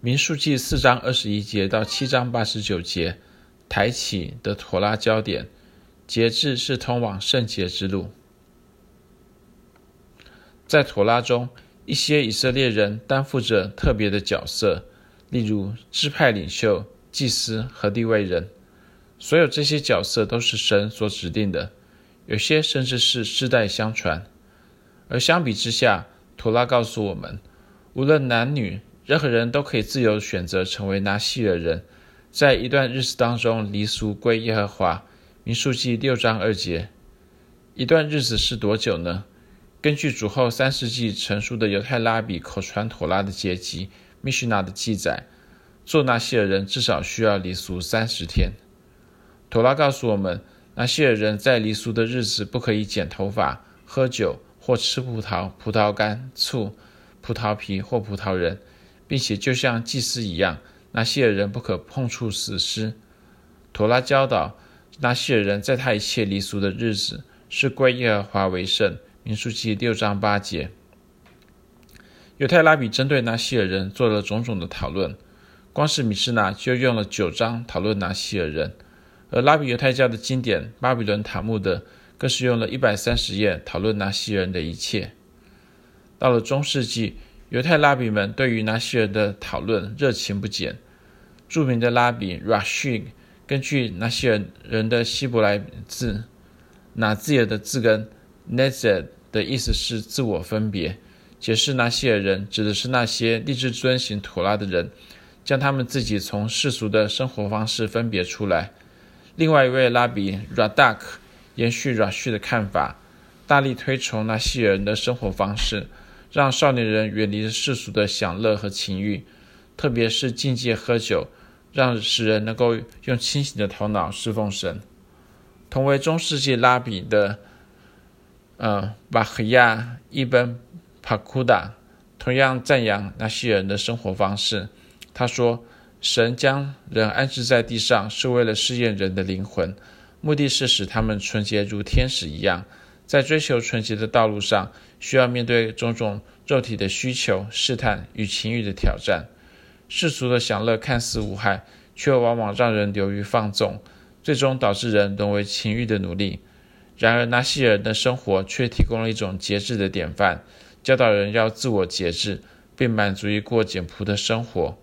民数记四章二十一节到七章八十九节，抬起的妥拉焦点，节制是通往圣洁之路。在妥拉中，一些以色列人担负着特别的角色，例如支派领袖、祭司和地位人。所有这些角色都是神所指定的，有些甚至是世代相传。而相比之下，妥拉告诉我们，无论男女。任何人都可以自由选择成为拿细耳人，在一段日子当中离俗归耶和华。民数记六章二节。一段日子是多久呢？根据主后三世纪成熟的犹太拉比口传妥拉的结集《Mishnah》的记载，做拿细耳人至少需要离俗三十天。妥拉告诉我们，拿细耳人在离俗的日子不可以剪头发、喝酒或吃葡萄、葡萄干、醋、葡萄皮或葡萄仁。并且，就像祭司一样，拿细耳人不可碰触死尸。妥拉教导拿细耳人，在他一切离俗的日子，是归耶和华为圣。民数记六章八节。犹太拉比针对拿细耳人做了种种的讨论，光是米施拿就用了九章讨论拿细耳人，而拉比犹太教的经典巴比伦塔木德更是用了一百三十页讨论拿西人的一切。到了中世纪。犹太拉比们对于拿细耳的讨论热情不减。著名的拉比 Rashi 根据拿细耳人的希伯来字 Nazir 的字根 n e z e 的意思是自我分别，解释拿细耳人指的是那些立志遵行妥拉的人，将他们自己从世俗的生活方式分别出来。另外一位拉比 Radak 延续 Rashi 的看法，大力推崇拿细耳人的生活方式。让少年人远离世俗的享乐和情欲，特别是禁戒喝酒，让使人能够用清醒的头脑侍奉神。同为中世纪拉比的，呃，巴赫亚伊本帕库达同样赞扬那些人的生活方式。他说：“神将人安置在地上，是为了试验人的灵魂，目的是使他们纯洁如天使一样。”在追求纯洁的道路上，需要面对种种肉体的需求、试探与情欲的挑战。世俗的享乐看似无害，却往往让人流于放纵，最终导致人沦为情欲的奴隶。然而，拿细耳人的生活却提供了一种节制的典范，教导人要自我节制，并满足于过简朴的生活。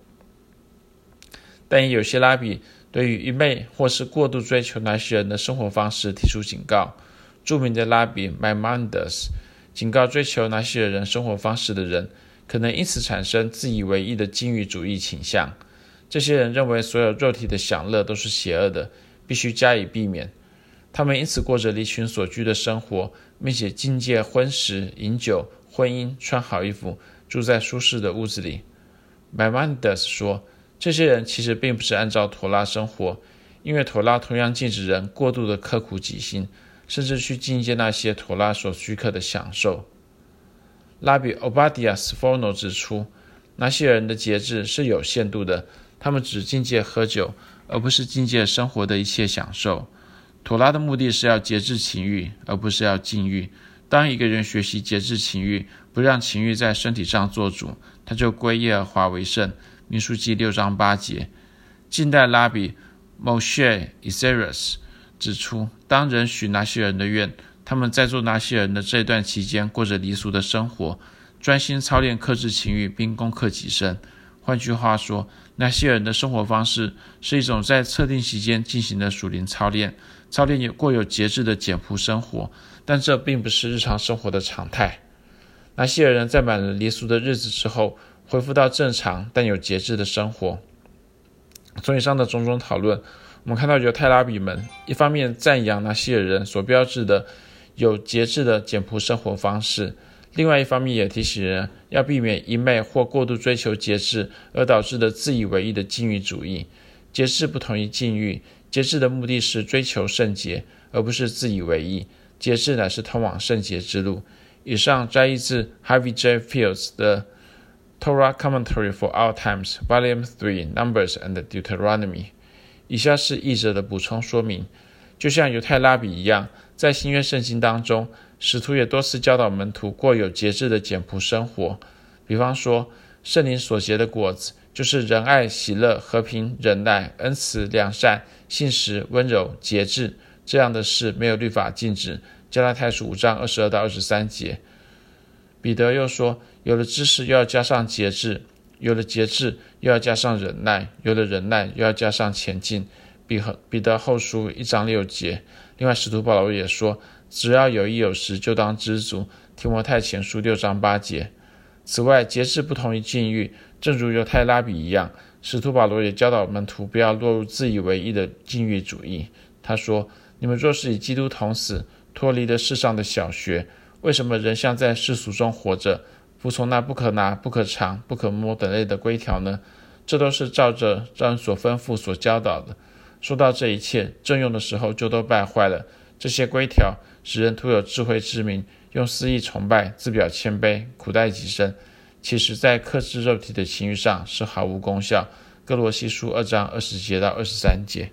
但也有些拉比对于愚昧或是过度追求拿细耳人的生活方式提出警告。著名的拉比 m y m a n d e s 警告追求拿细耳人生活方式的人，可能因此产生自以为义的禁欲主义倾向。这些人认为所有肉体的享乐都是邪恶的，必须加以避免。他们因此过着离群索居的生活，并且禁戒婚食、饮酒、婚姻、穿好衣服、住在舒适的屋子里。m y m a n d e s 说，这些人其实并不是按照妥拉生活，因为妥拉同样禁止人过度的刻苦己心。甚至去境界那些妥拉所许可的享受。拉比欧巴迪亚斯佛诺指出，那些人的节制是有限度的，他们只禁戒喝酒，而不是禁戒生活的一切享受。妥拉的目的是要节制情欲，而不是要禁欲。当一个人学习节制情欲，不让情欲在身体上做主，他就归耶和华为圣。民数记六章八节。近代拉比 Moshe Isserles 指出，当人许拿细耳人的愿，他们在做拿细耳人的这段期间，过着离俗的生活，专心操练克制情欲，并攻克己身。换句话说，拿细耳人的生活方式是一种在特定期间进行的属灵操练，操练有过有节制的简朴生活，但这并不是日常生活的常态。拿细耳人在满了离俗的日子之后，恢复到正常但有节制的生活。从以上的种种讨论。我们看到犹太拉比们一方面赞扬拿细耳人所标志的有节制的简朴生活方式，另外一方面也提醒人要避免一昧或过度追求节制而导致的自以为义的禁欲主义。节制不同于禁欲，节制的目的是追求圣洁，而不是自以为义。节制乃是通往圣洁之路。以上摘译自 Harvey J. Fields 的 Torah Commentary for Our Times, Volume Three, Numbers and Deuteronomy。以下是译者的补充说明：就像犹太拉比一样，在新约圣经当中，使徒也多次教导门徒过有节制的简朴生活。比方说，圣灵所结的果子，就是仁爱、喜乐、和平、忍耐、恩慈、良善、信实、温柔、节制。这样的事没有律法禁止。加拉太书五章二十二到二十三节。彼得又说：有了知识，又要加上节制；有了节制，又要加上忍耐；有了忍耐，又要加上前进。彼彼得后书一章六节。另外，使徒保罗也说：只要有衣有食，就当知足。提摩太前书六章八节。此外，节制不同于禁欲，正如犹太拉比一样。使徒保罗也教导门徒不要落入自以为义的禁欲主义。他说：你们若是与基督同死，脱离了世上的小学，为什么仍像在世俗中活着，服从那不可拿、不可尝、不可摸等类的规条呢？这都是照着照人所吩咐、所教导的。说到这一切，正用的时候就都败坏了。这些规条使人徒有智慧之名，用私意崇拜，自表谦卑，苦待己身。其实，在克制肉体的情欲上是毫无功效。各罗西书二章二十节到二十三节。